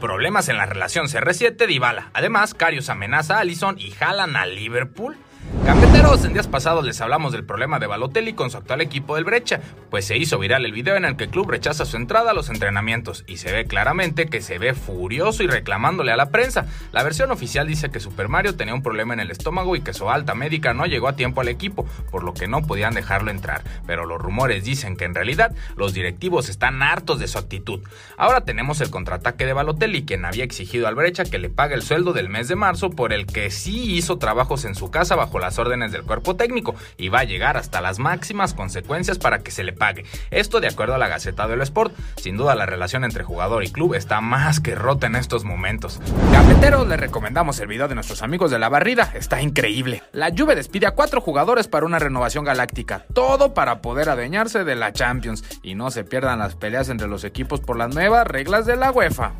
Problemas en la relación CR7 Dybala. Además, Karius amenaza a Allison y jalan a Liverpool. Cafeteros, en días pasados les hablamos del problema de Balotelli con su actual equipo del Brecha, pues se hizo viral el video en el que el club rechaza su entrada a los entrenamientos y se ve claramente que se ve furioso y reclamándole a la prensa. La versión oficial dice que Super Mario tenía un problema en el estómago y que su alta médica no llegó a tiempo al equipo, por lo que no podían dejarlo entrar, pero los rumores dicen que en realidad los directivos están hartos de su actitud. Ahora tenemos el contraataque de Balotelli, quien había exigido al Brecha que le pague el sueldo del mes de marzo por el que sí hizo trabajos en su casa bajo las órdenes del cuerpo técnico y va a llegar hasta las máximas consecuencias para que se le pague. Esto de acuerdo a la Gaceta del Sport. Sin duda la relación entre jugador y club está más que rota en estos momentos. Cafeteros, les recomendamos el video de nuestros amigos de la barrida, está increíble. La Juve despide a cuatro jugadores para una renovación galáctica, todo para poder adueñarse de la Champions y no se pierdan las peleas entre los equipos por las nuevas reglas de la UEFA.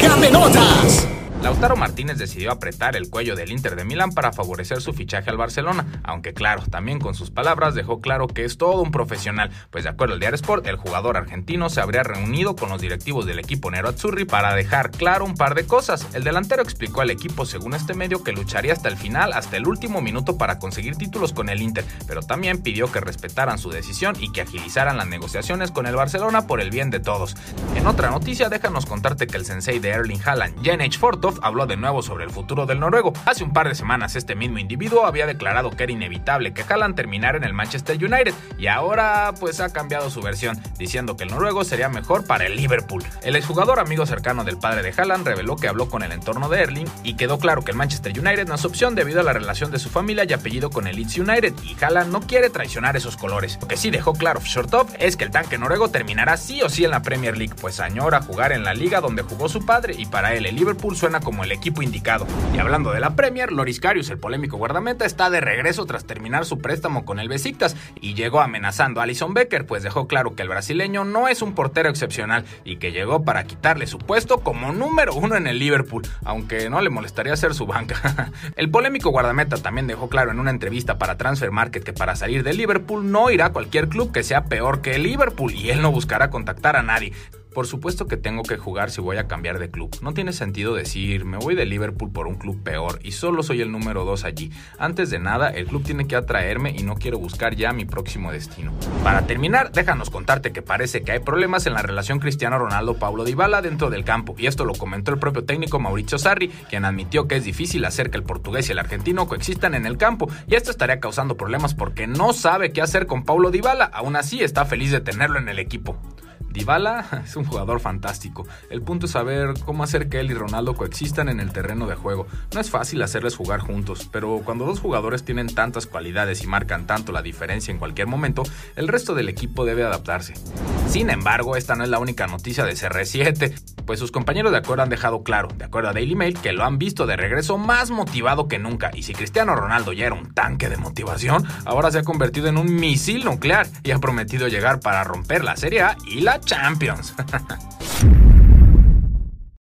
¡Camenotas! Lautaro Martínez decidió apretar el cuello del Inter de Milán para favorecer su fichaje al Barcelona, aunque claro, también con sus palabras dejó claro que es todo un profesional, pues de acuerdo al Diario Sport, el jugador argentino se habría reunido con los directivos del equipo Nero Azzurri para dejar claro un par de cosas. El delantero explicó al equipo, según este medio, que lucharía hasta el final, hasta el último minuto para conseguir títulos con el Inter, pero también pidió que respetaran su decisión y que agilizaran las negociaciones con el Barcelona por el bien de todos. En otra noticia, déjanos contarte que el sensei de Erling Haaland, Jan H. Habló de nuevo sobre el futuro del noruego. Hace un par de semanas este mismo individuo había declarado que era inevitable que Haaland terminara en el Manchester United y ahora pues ha cambiado su versión, diciendo que el noruego sería mejor para el Liverpool. El exjugador amigo cercano del padre de Haaland reveló que habló con el entorno de Erling y quedó claro que el Manchester United no es opción debido a la relación de su familia y apellido con el Leeds United y Haaland no quiere traicionar esos colores. Lo que sí dejó claro Shortov es que el tanque noruego terminará sí o sí en la Premier League, pues añora jugar en la liga donde jugó su padre y para él el Liverpool suena como el equipo indicado. Y hablando de la Premier, Loris Karius, el polémico guardameta, está de regreso tras terminar su préstamo con el Besiktas y llegó amenazando a Alison Becker, pues dejó claro que el brasileño no es un portero excepcional y que llegó para quitarle su puesto como número uno en el Liverpool, aunque no le molestaría ser su banca. el polémico guardameta también dejó claro en una entrevista para Transfer Market que para salir de Liverpool no irá a cualquier club que sea peor que el Liverpool y él no buscará contactar a nadie. Por supuesto que tengo que jugar si voy a cambiar de club. No tiene sentido decir, me voy de Liverpool por un club peor y solo soy el número 2 allí. Antes de nada, el club tiene que atraerme y no quiero buscar ya mi próximo destino. Para terminar, déjanos contarte que parece que hay problemas en la relación Cristiano Ronaldo-Paulo Dybala dentro del campo, y esto lo comentó el propio técnico Mauricio Sarri, quien admitió que es difícil hacer que el portugués y el argentino coexistan en el campo, y esto estaría causando problemas porque no sabe qué hacer con Paulo Dybala, aún así está feliz de tenerlo en el equipo. Dybala es un jugador fantástico. El punto es saber cómo hacer que él y Ronaldo coexistan en el terreno de juego. No es fácil hacerles jugar juntos, pero cuando dos jugadores tienen tantas cualidades y marcan tanto la diferencia en cualquier momento, el resto del equipo debe adaptarse. Sin embargo, esta no es la única noticia de CR7, pues sus compañeros de acuerdo han dejado claro, de acuerdo a Daily Mail, que lo han visto de regreso más motivado que nunca. Y si Cristiano Ronaldo ya era un tanque de motivación, ahora se ha convertido en un misil nuclear y ha prometido llegar para romper la Serie A y la Champions.